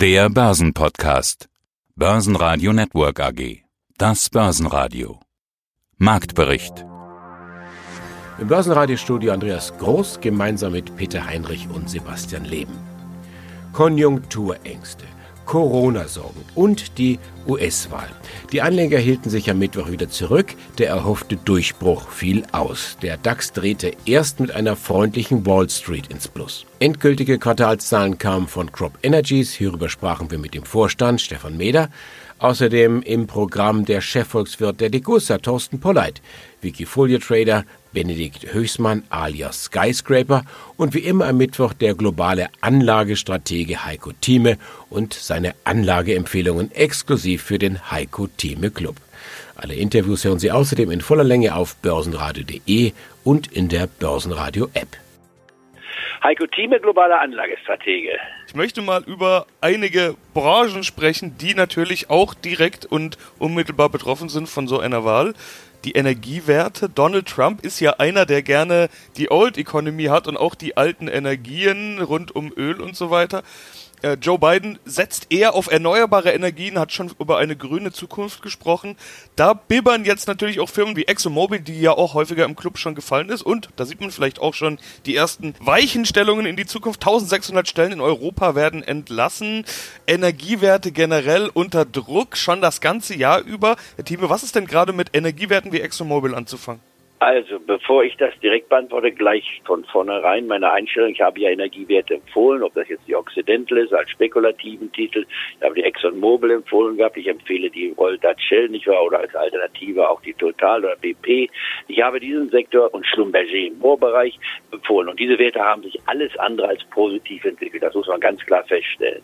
Der Börsenpodcast. Börsenradio Network AG. Das Börsenradio. Marktbericht. Im Börsenradiostudio Andreas Groß gemeinsam mit Peter Heinrich und Sebastian Leben. Konjunkturängste. Corona-Sorgen und die US-Wahl. Die Anleger hielten sich am Mittwoch wieder zurück. Der erhoffte Durchbruch fiel aus. Der DAX drehte erst mit einer freundlichen Wall Street ins Plus. Endgültige Quartalszahlen kamen von Crop Energies. Hierüber sprachen wir mit dem Vorstand Stefan Meder. Außerdem im Programm der Chefvolkswirt der Degussa, Thorsten Polleit, Wikifolio-Trader Benedikt Höchsmann alias Skyscraper und wie immer am Mittwoch der globale Anlagestratege Heiko Thieme und seine Anlageempfehlungen exklusiv für den Heiko Thieme Club. Alle Interviews hören Sie außerdem in voller Länge auf börsenradio.de und in der Börsenradio App. Heiko Thieme, globaler Anlagestratege. Ich möchte mal über einige Branchen sprechen, die natürlich auch direkt und unmittelbar betroffen sind von so einer Wahl. Die Energiewerte. Donald Trump ist ja einer, der gerne die Old Economy hat und auch die alten Energien rund um Öl und so weiter. Äh, Joe Biden setzt eher auf erneuerbare Energien, hat schon über eine grüne Zukunft gesprochen. Da bibbern jetzt natürlich auch Firmen wie ExxonMobil, die ja auch häufiger im Club schon gefallen ist. Und da sieht man vielleicht auch schon die ersten Weichenstellungen in die Zukunft. 1600 Stellen in Europa werden entlassen. Energiewerte generell unter Druck, schon das ganze Jahr über. Herr Thieme, was ist denn gerade mit Energiewerten wie ExxonMobil anzufangen? Also, bevor ich das direkt beantworte, gleich von vornherein meine Einstellung. Ich habe ja Energiewerte empfohlen, ob das jetzt die Occidental ist, als spekulativen Titel. Ich habe die ExxonMobil empfohlen gehabt. Ich empfehle die Dutch Shell, nicht wahr? Oder als Alternative auch die Total oder BP. Ich habe diesen Sektor und Schlumberger im Bohrbereich empfohlen. Und diese Werte haben sich alles andere als positiv entwickelt. Das muss man ganz klar feststellen.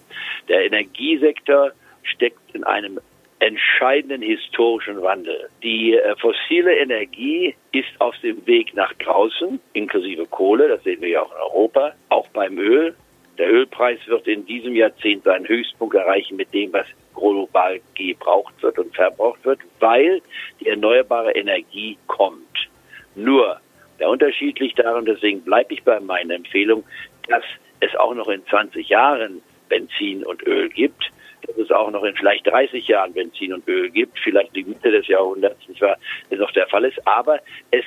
Der Energiesektor steckt in einem entscheidenden historischen Wandel. Die äh, fossile Energie ist auf dem Weg nach draußen, inklusive Kohle, das sehen wir ja auch in Europa, auch beim Öl. Der Ölpreis wird in diesem Jahrzehnt seinen Höchstpunkt erreichen mit dem, was global gebraucht wird und verbraucht wird, weil die erneuerbare Energie kommt. Nur der Unterschied liegt darin, deswegen bleibe ich bei meiner Empfehlung, dass es auch noch in 20 Jahren Benzin und Öl gibt dass es auch noch in vielleicht 30 Jahren Benzin und Öl gibt, vielleicht die Mitte des Jahrhunderts, nicht wahr, noch der Fall ist. Aber es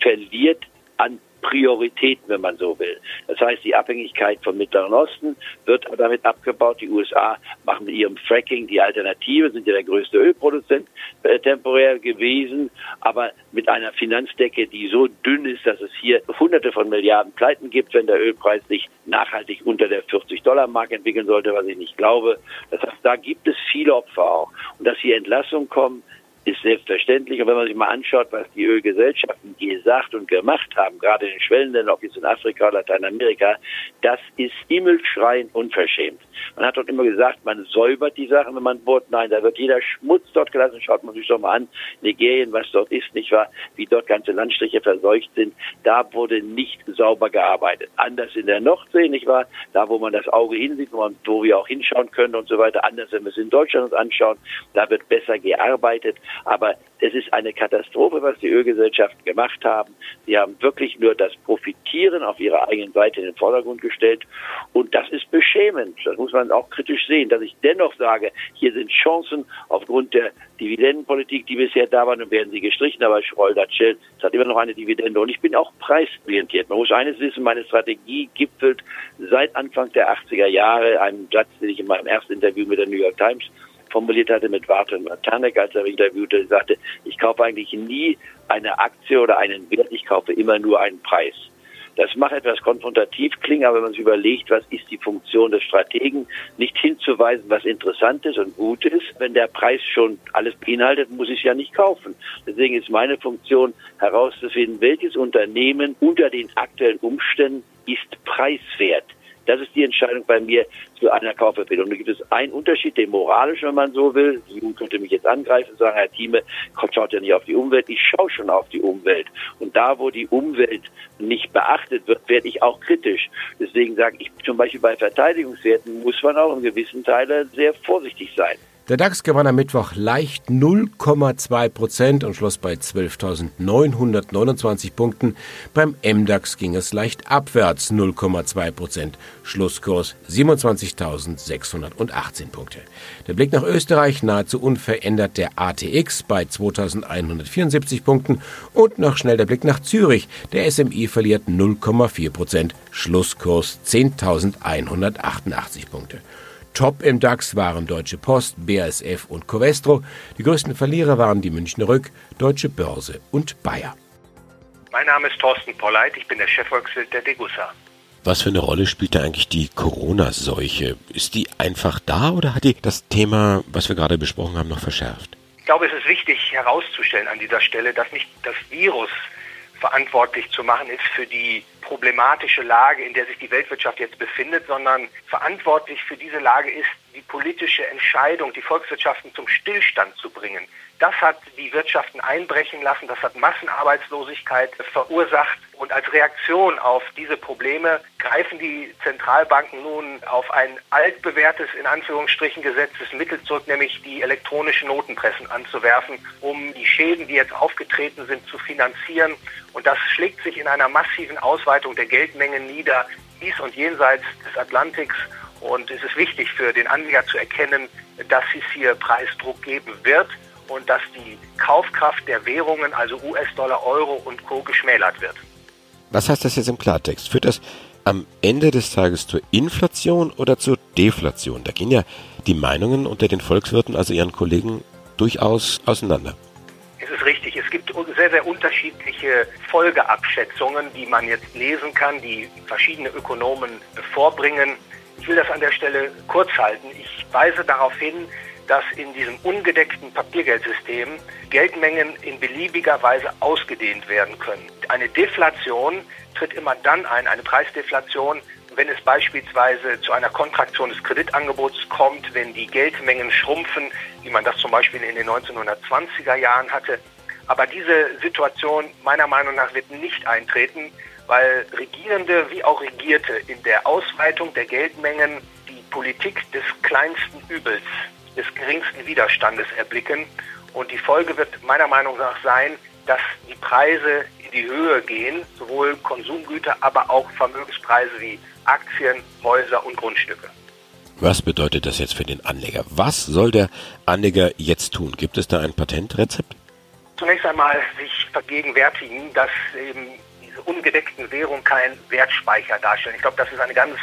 verliert an Prioritäten, wenn man so will. Das heißt, die Abhängigkeit vom Mittleren Osten wird damit abgebaut. Die USA machen mit ihrem Fracking die Alternative, sind ja der größte Ölproduzent äh, temporär gewesen, aber mit einer Finanzdecke, die so dünn ist, dass es hier hunderte von Milliarden Pleiten gibt, wenn der Ölpreis sich nachhaltig unter der 40-Dollar-Mark entwickeln sollte, was ich nicht glaube. Das heißt, da gibt es viele Opfer auch. Und dass hier Entlassungen kommen, ist selbstverständlich. Und wenn man sich mal anschaut, was die Ölgesellschaften gesagt und gemacht haben, gerade in den Schwellenländern, ob jetzt in Afrika, Lateinamerika, das ist himmelschreiend unverschämt. Man hat dort immer gesagt, man säubert die Sachen, wenn man bohrt. Nein, da wird jeder Schmutz dort gelassen. Schaut man sich doch mal an, Nigerien, was dort ist, nicht wahr? Wie dort ganze Landstriche verseucht sind. Da wurde nicht sauber gearbeitet. Anders in der Nordsee, nicht wahr? Da, wo man das Auge hinsieht, wo, wo wir auch hinschauen können und so weiter. Anders, wenn wir es in Deutschland uns anschauen, da wird besser gearbeitet. Aber es ist eine Katastrophe, was die Ölgesellschaften gemacht haben. Sie haben wirklich nur das Profitieren auf ihrer eigenen Seite in den Vordergrund gestellt. Und das ist beschämend. Das muss man auch kritisch sehen, dass ich dennoch sage, hier sind Chancen aufgrund der Dividendenpolitik, die bisher da waren, und werden sie gestrichen. Aber Schrolder Shell, es hat immer noch eine Dividende. Und ich bin auch preisorientiert. Man muss eines wissen, meine Strategie gipfelt seit Anfang der 80er Jahre, einem Satz, den ich in meinem ersten Interview mit der New York Times formuliert hatte mit Warten Matanek, als er interviewte, sagte, ich kaufe eigentlich nie eine Aktie oder einen Wert, ich kaufe immer nur einen Preis. Das mag etwas konfrontativ klingen, aber wenn man sich überlegt, was ist die Funktion des Strategen, nicht hinzuweisen, was interessant ist und gut ist. Wenn der Preis schon alles beinhaltet, muss ich es ja nicht kaufen. Deswegen ist meine Funktion herauszufinden, welches Unternehmen unter den aktuellen Umständen ist preiswert. Das ist die Entscheidung bei mir zu einer Kaufempfehlung. Da gibt es einen Unterschied, den moralischen, wenn man so will. Sie könnte mich jetzt angreifen und sagen, Herr Thieme, schaut ja nicht auf die Umwelt. Ich schaue schon auf die Umwelt. Und da, wo die Umwelt nicht beachtet wird, werde ich auch kritisch. Deswegen sage ich zum Beispiel bei Verteidigungswerten muss man auch in gewissen Teilen sehr vorsichtig sein. Der DAX gewann am Mittwoch leicht 0,2 Prozent und schloss bei 12.929 Punkten. Beim MDAX ging es leicht abwärts 0,2 Prozent. Schlusskurs 27.618 Punkte. Der Blick nach Österreich nahezu unverändert der ATX bei 2.174 Punkten und noch schnell der Blick nach Zürich. Der SMI verliert 0,4 Prozent. Schlusskurs 10.188 Punkte. Top im DAX waren Deutsche Post, BASF und Covestro. Die größten Verlierer waren die Münchner Rück, Deutsche Börse und Bayer. Mein Name ist Thorsten Polleit, ich bin der Chefvolkswirt der Degussa. Was für eine Rolle spielt da eigentlich die Corona-Seuche? Ist die einfach da oder hat die das Thema, was wir gerade besprochen haben, noch verschärft? Ich glaube, es ist wichtig herauszustellen an dieser Stelle, dass nicht das Virus verantwortlich zu machen ist für die problematische Lage, in der sich die Weltwirtschaft jetzt befindet, sondern verantwortlich für diese Lage ist die politische Entscheidung, die Volkswirtschaften zum Stillstand zu bringen. Das hat die Wirtschaften einbrechen lassen, das hat Massenarbeitslosigkeit verursacht und als Reaktion auf diese Probleme greifen die Zentralbanken nun auf ein altbewährtes, in Anführungsstrichen gesetztes Mittel zurück, nämlich die elektronischen Notenpressen anzuwerfen, um die Schäden, die jetzt aufgetreten sind, zu finanzieren. Und das schlägt sich in einer massiven Ausweitung der Geldmengen nieder, dies und jenseits des Atlantiks. Und es ist wichtig für den Anleger zu erkennen, dass es hier Preisdruck geben wird und dass die Kaufkraft der Währungen, also US-Dollar, Euro und Co. geschmälert wird. Was heißt das jetzt im Klartext? Führt das am Ende des Tages zur Inflation oder zur Deflation? Da gehen ja die Meinungen unter den Volkswirten, also ihren Kollegen, durchaus auseinander. Es ist richtig. Es sehr, sehr unterschiedliche Folgeabschätzungen, die man jetzt lesen kann, die verschiedene Ökonomen vorbringen. Ich will das an der Stelle kurz halten. Ich weise darauf hin, dass in diesem ungedeckten Papiergeldsystem Geldmengen in beliebiger Weise ausgedehnt werden können. Eine Deflation tritt immer dann ein, eine Preisdeflation, wenn es beispielsweise zu einer Kontraktion des Kreditangebots kommt, wenn die Geldmengen schrumpfen, wie man das zum Beispiel in den 1920er Jahren hatte. Aber diese Situation meiner Meinung nach wird nicht eintreten, weil Regierende wie auch Regierte in der Ausweitung der Geldmengen die Politik des kleinsten Übels des geringsten Widerstandes erblicken. Und die Folge wird meiner Meinung nach sein, dass die Preise in die Höhe gehen, sowohl Konsumgüter, aber auch Vermögenspreise wie Aktien, Häuser und Grundstücke. Was bedeutet das jetzt für den Anleger? Was soll der Anleger jetzt tun? Gibt es da ein Patentrezept? Zunächst einmal sich vergegenwärtigen, dass eben diese ungedeckten Währungen kein Wertspeicher darstellen. Ich glaube, das ist eine ganz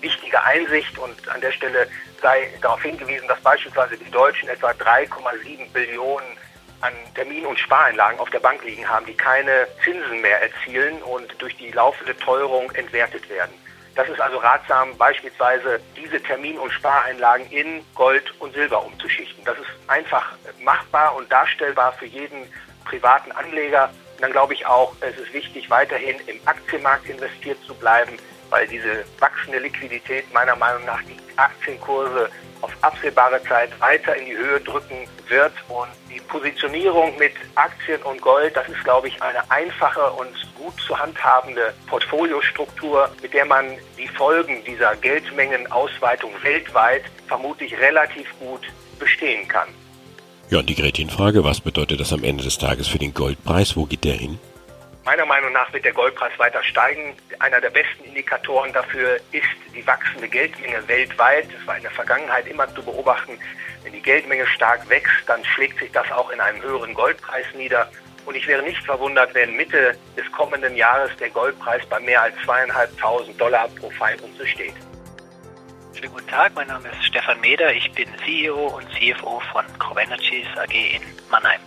wichtige Einsicht und an der Stelle sei darauf hingewiesen, dass beispielsweise die Deutschen etwa 3,7 Billionen an Termin- und Spareinlagen auf der Bank liegen haben, die keine Zinsen mehr erzielen und durch die laufende Teuerung entwertet werden. Das ist also ratsam, beispielsweise diese Termin- und Spareinlagen in Gold und Silber umzuschichten. Das ist einfach machbar und darstellbar für jeden privaten Anleger. Und dann glaube ich auch, es ist wichtig, weiterhin im Aktienmarkt investiert zu bleiben, weil diese wachsende Liquidität meiner Meinung nach die Aktienkurse auf absehbare Zeit weiter in die Höhe drücken wird. Und die Positionierung mit Aktien und Gold, das ist, glaube ich, eine einfache und gut zu handhabende Portfoliostruktur, mit der man die Folgen dieser Geldmengenausweitung weltweit vermutlich relativ gut bestehen kann. Ja, und die Gretchenfrage, was bedeutet das am Ende des Tages für den Goldpreis? Wo geht der hin? Meiner Meinung nach wird der Goldpreis weiter steigen. Einer der besten Indikatoren dafür ist die wachsende Geldmenge weltweit. Das war in der Vergangenheit immer zu beobachten. Wenn die Geldmenge stark wächst, dann schlägt sich das auch in einem höheren Goldpreis nieder. Und ich wäre nicht verwundert, wenn Mitte des kommenden Jahres der Goldpreis bei mehr als zweieinhalbtausend Dollar pro Feinunze steht. Schönen guten Tag, mein Name ist Stefan Meder, ich bin CEO und CFO von Crop Energies AG in Mannheim.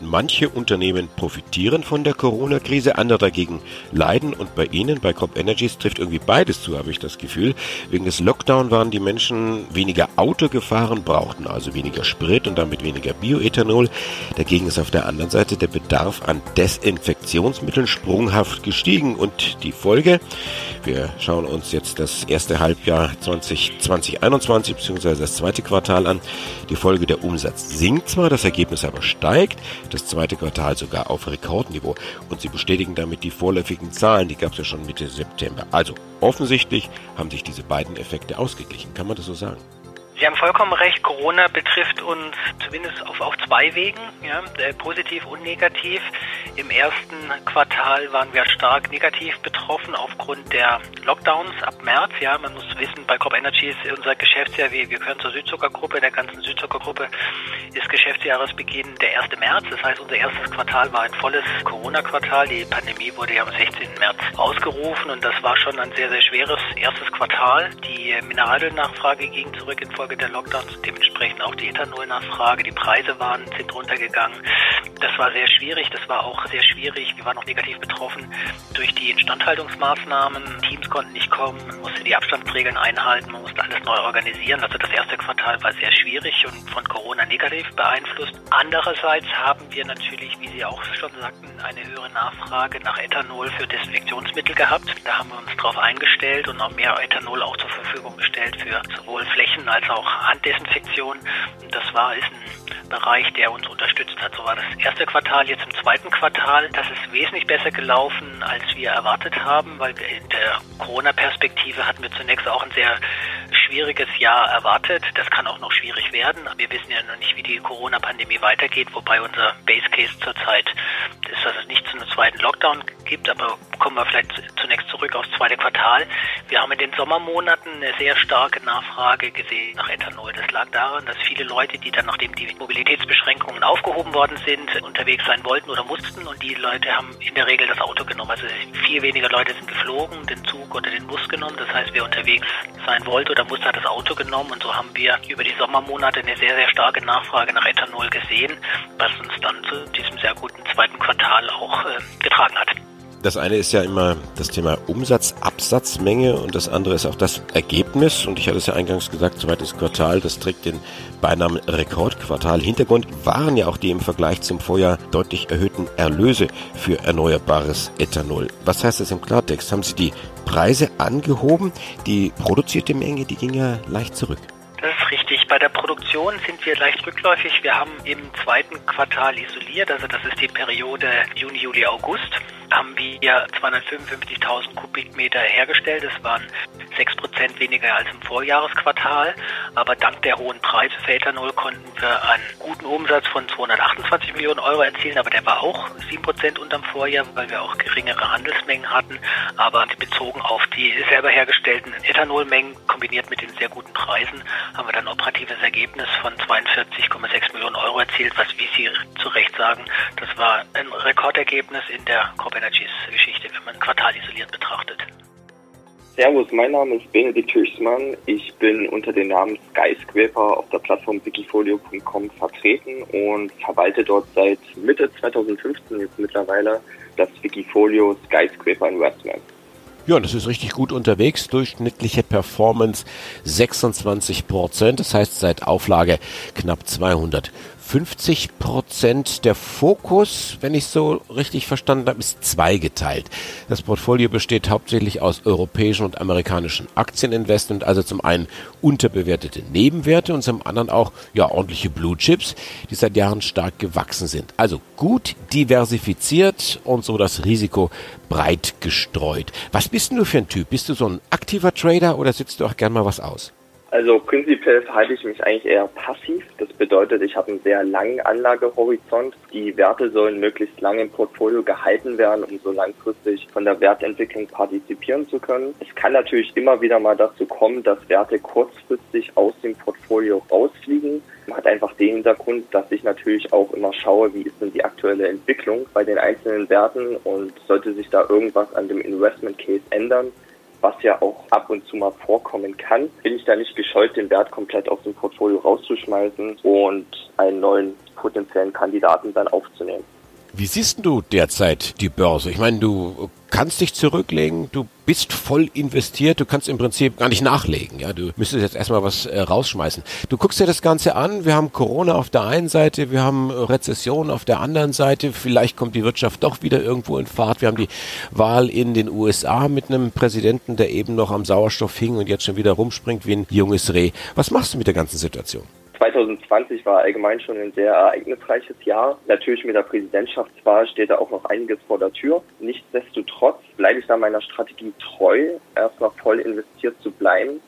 Manche Unternehmen profitieren von der Corona-Krise, andere dagegen leiden und bei Ihnen, bei Crop Energies, trifft irgendwie beides zu, habe ich das Gefühl. Wegen des Lockdown waren die Menschen weniger Auto gefahren, brauchten also weniger Sprit und damit weniger Bioethanol. Dagegen ist auf der anderen Seite der Bedarf an Desinfektionsmitteln sprunghaft gestiegen und die Folge, wir schauen uns jetzt das erste Halbjahr 2021 bzw. das zweite Quartal an, die Folge der Umsatz sinkt zwar, das Ergebnis aber steigt das zweite Quartal sogar auf Rekordniveau. Und sie bestätigen damit die vorläufigen Zahlen, die gab es ja schon Mitte September. Also offensichtlich haben sich diese beiden Effekte ausgeglichen. Kann man das so sagen? Sie haben vollkommen recht. Corona betrifft uns zumindest auf, auf zwei Wegen, ja, äh, positiv und negativ. Im ersten Quartal waren wir stark negativ betroffen aufgrund der Lockdowns ab März. Ja, man muss wissen, bei Crop Energy ist unser Geschäftsjahr, wir, gehören zur Südzuckergruppe, der ganzen Südzuckergruppe ist Geschäftsjahresbeginn der 1. März. Das heißt, unser erstes Quartal war ein volles Corona-Quartal. Die Pandemie wurde ja am 16. März ausgerufen und das war schon ein sehr, sehr schweres erstes Quartal. Die Mineralölnachfrage ging zurück in Folge der Lockdowns, dementsprechend auch die Ethanolnachfrage. Die Preise waren, sind runtergegangen. Das war sehr schwierig. Das war auch sehr schwierig. Wir waren auch negativ betroffen durch die Instandhaltungsmaßnahmen. Teams konnten nicht kommen. Man musste die Abstandsregeln einhalten. Man musste alles neu organisieren. Also das erste Quartal war sehr schwierig und von Corona negativ beeinflusst. Andererseits haben wir natürlich, wie Sie auch schon sagten, eine höhere Nachfrage nach Ethanol für Desinfektionsmittel gehabt. Da haben wir uns darauf eingestellt und noch mehr Ethanol auch zur Verfügung gestellt für sowohl Flächen als auch Handdesinfektion. Und das war ist ein Bereich, der uns unterstützt hat. So war das erste Quartal. Jetzt im zweiten Quartal, das ist wesentlich besser gelaufen, als wir erwartet haben, weil in der Corona-Perspektive hatten wir zunächst auch ein sehr schwieriges Jahr erwartet. Das kann auch noch schwierig werden. Wir wissen ja noch nicht, wie die Corona-Pandemie weitergeht, wobei unser Base Case zurzeit ist, dass es nicht zu einem zweiten Lockdown gibt. Aber kommen wir vielleicht zunächst zurück aufs zweite Quartal. Wir haben in den Sommermonaten eine sehr starke Nachfrage gesehen nach Ethanol. Das lag daran, dass viele Leute, die dann, nachdem die Mobilitätsbeschränkungen aufgehoben worden sind, unterwegs sein wollten oder mussten und die Leute haben in der Regel das Auto genommen. Also viel weniger Leute sind geflogen, den Zug oder den Bus genommen. Das heißt, wer unterwegs sein wollte oder musste, hat das Auto genommen und so haben wir über die Sommermonate eine sehr, sehr starke Nachfrage nach Ethanol gesehen, was uns dann zu diesem sehr guten zweiten Quartal auch äh, getragen hat. Das eine ist ja immer das Thema Umsatz, Absatzmenge und das andere ist auch das Ergebnis. Und ich hatte es ja eingangs gesagt, zweites Quartal, das trägt den Beinamen Rekordquartal. Hintergrund waren ja auch die im Vergleich zum Vorjahr deutlich erhöhten Erlöse für erneuerbares Ethanol. Was heißt das im Klartext? Haben Sie die Preise angehoben? Die produzierte Menge, die ging ja leicht zurück. Das ist richtig. Bei der Produktion sind wir leicht rückläufig. Wir haben im zweiten Quartal isoliert, also das ist die Periode Juni, Juli, August haben wir 255.000 Kubikmeter hergestellt. Das waren 6 Prozent weniger als im Vorjahresquartal. Aber dank der hohen Preise für Ethanol konnten wir einen guten Umsatz von 228 Millionen Euro erzielen. Aber der war auch 7 Prozent unterm Vorjahr, weil wir auch geringere Handelsmengen hatten. Aber bezogen auf die selber hergestellten Ethanolmengen kombiniert mit den sehr guten Preisen haben wir dann operatives Ergebnis von 42,6 Millionen Euro erzielt, was, wie Sie zu Recht sagen, das war ein Rekordergebnis in der Crop Energies Geschichte, wenn man Quartal isoliert betrachtet. Servus, mein Name ist Benedikt Höchstmann. Ich bin unter dem Namen Skyscraper auf der Plattform wikifolio.com vertreten und verwalte dort seit Mitte 2015 jetzt mittlerweile das Wikifolio Skyscraper Investment. Ja, das ist richtig gut unterwegs. Durchschnittliche Performance 26 Prozent. Das heißt seit Auflage knapp 200 50 Prozent. Der Fokus, wenn ich so richtig verstanden habe, ist zweigeteilt. Das Portfolio besteht hauptsächlich aus europäischen und amerikanischen Aktieninvestment, also zum einen unterbewertete Nebenwerte und zum anderen auch ja ordentliche Blue Chips, die seit Jahren stark gewachsen sind. Also gut diversifiziert und so das Risiko breit gestreut. Was bist denn du für ein Typ? Bist du so ein aktiver Trader oder sitzt du auch gern mal was aus? Also prinzipiell verhalte ich mich eigentlich eher passiv. Das bedeutet, ich habe einen sehr langen Anlagehorizont. Die Werte sollen möglichst lange im Portfolio gehalten werden, um so langfristig von der Wertentwicklung partizipieren zu können. Es kann natürlich immer wieder mal dazu kommen, dass Werte kurzfristig aus dem Portfolio rausfliegen. Man hat einfach den Hintergrund, dass ich natürlich auch immer schaue, wie ist denn die aktuelle Entwicklung bei den einzelnen Werten und sollte sich da irgendwas an dem Investment Case ändern, was ja auch ab und zu mal vorkommen kann, bin ich da nicht gescheut, den Wert komplett aus dem Portfolio rauszuschmeißen und einen neuen potenziellen Kandidaten dann aufzunehmen. Wie siehst du derzeit die Börse? Ich meine, du kannst dich zurücklegen, du bist voll investiert, du kannst im Prinzip gar nicht nachlegen. Ja, du müsstest jetzt erstmal was äh, rausschmeißen. Du guckst dir das Ganze an, wir haben Corona auf der einen Seite, wir haben Rezession auf der anderen Seite, vielleicht kommt die Wirtschaft doch wieder irgendwo in Fahrt. Wir haben die Wahl in den USA mit einem Präsidenten, der eben noch am Sauerstoff hing und jetzt schon wieder rumspringt wie ein junges Reh. Was machst du mit der ganzen Situation? 2020 war allgemein schon ein sehr ereignisreiches Jahr. Natürlich mit der Präsidentschaftswahl steht da auch noch einiges vor der Tür. Nichtsdestotrotz bleibe ich da meiner Strategie treu, erstmal voll investiert zu bleiben.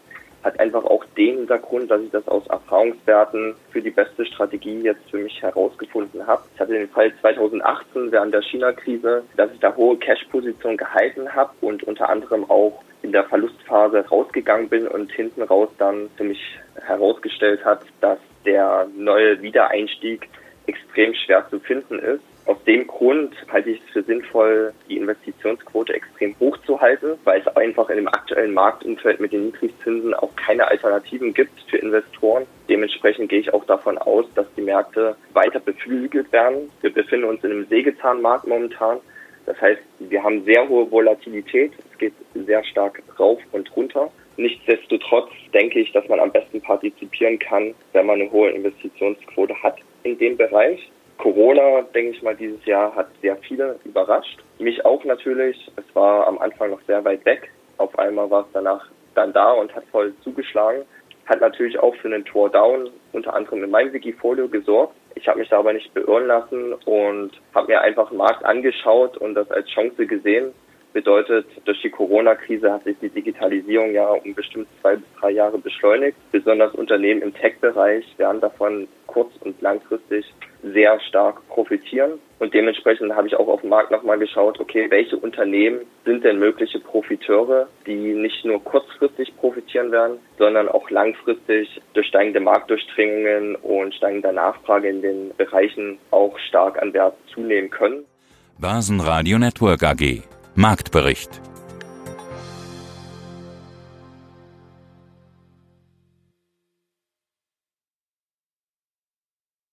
Hat einfach auch den Hintergrund, dass ich das aus Erfahrungswerten für die beste Strategie jetzt für mich herausgefunden habe. Ich hatte den Fall 2018 während der China-Krise, dass ich da hohe Cash-Positionen gehalten habe und unter anderem auch in der Verlustphase rausgegangen bin und hinten raus dann für mich herausgestellt hat, dass der neue Wiedereinstieg extrem schwer zu finden ist. Aus dem Grund halte ich es für sinnvoll, die Investitionsquote extrem hoch zu halten, weil es einfach in dem aktuellen Marktumfeld mit den Niedrigzinsen auch keine Alternativen gibt für Investoren. Dementsprechend gehe ich auch davon aus, dass die Märkte weiter beflügelt werden. Wir befinden uns in einem Sägezahnmarkt momentan. Das heißt, wir haben sehr hohe Volatilität. Es geht sehr stark rauf und runter. Nichtsdestotrotz denke ich, dass man am besten partizipieren kann, wenn man eine hohe Investitionsquote hat in dem Bereich. Corona, denke ich mal, dieses Jahr hat sehr viele überrascht. Mich auch natürlich. Es war am Anfang noch sehr weit weg. Auf einmal war es danach dann da und hat voll zugeschlagen. Hat natürlich auch für einen Tor Down unter anderem in meinem Wikifolio gesorgt. Ich habe mich da aber nicht beirren lassen und habe mir einfach den Markt angeschaut und das als Chance gesehen. Bedeutet, durch die Corona-Krise hat sich die Digitalisierung ja um bestimmt zwei bis drei Jahre beschleunigt. Besonders Unternehmen im Tech-Bereich werden davon kurz- und langfristig sehr stark profitieren. Und dementsprechend habe ich auch auf dem Markt nochmal geschaut, okay, welche Unternehmen sind denn mögliche Profiteure, die nicht nur kurzfristig profitieren werden, sondern auch langfristig durch steigende Marktdurchdringungen und steigender Nachfrage in den Bereichen auch stark an Wert zunehmen können. Börsenradio Network AG Marktbericht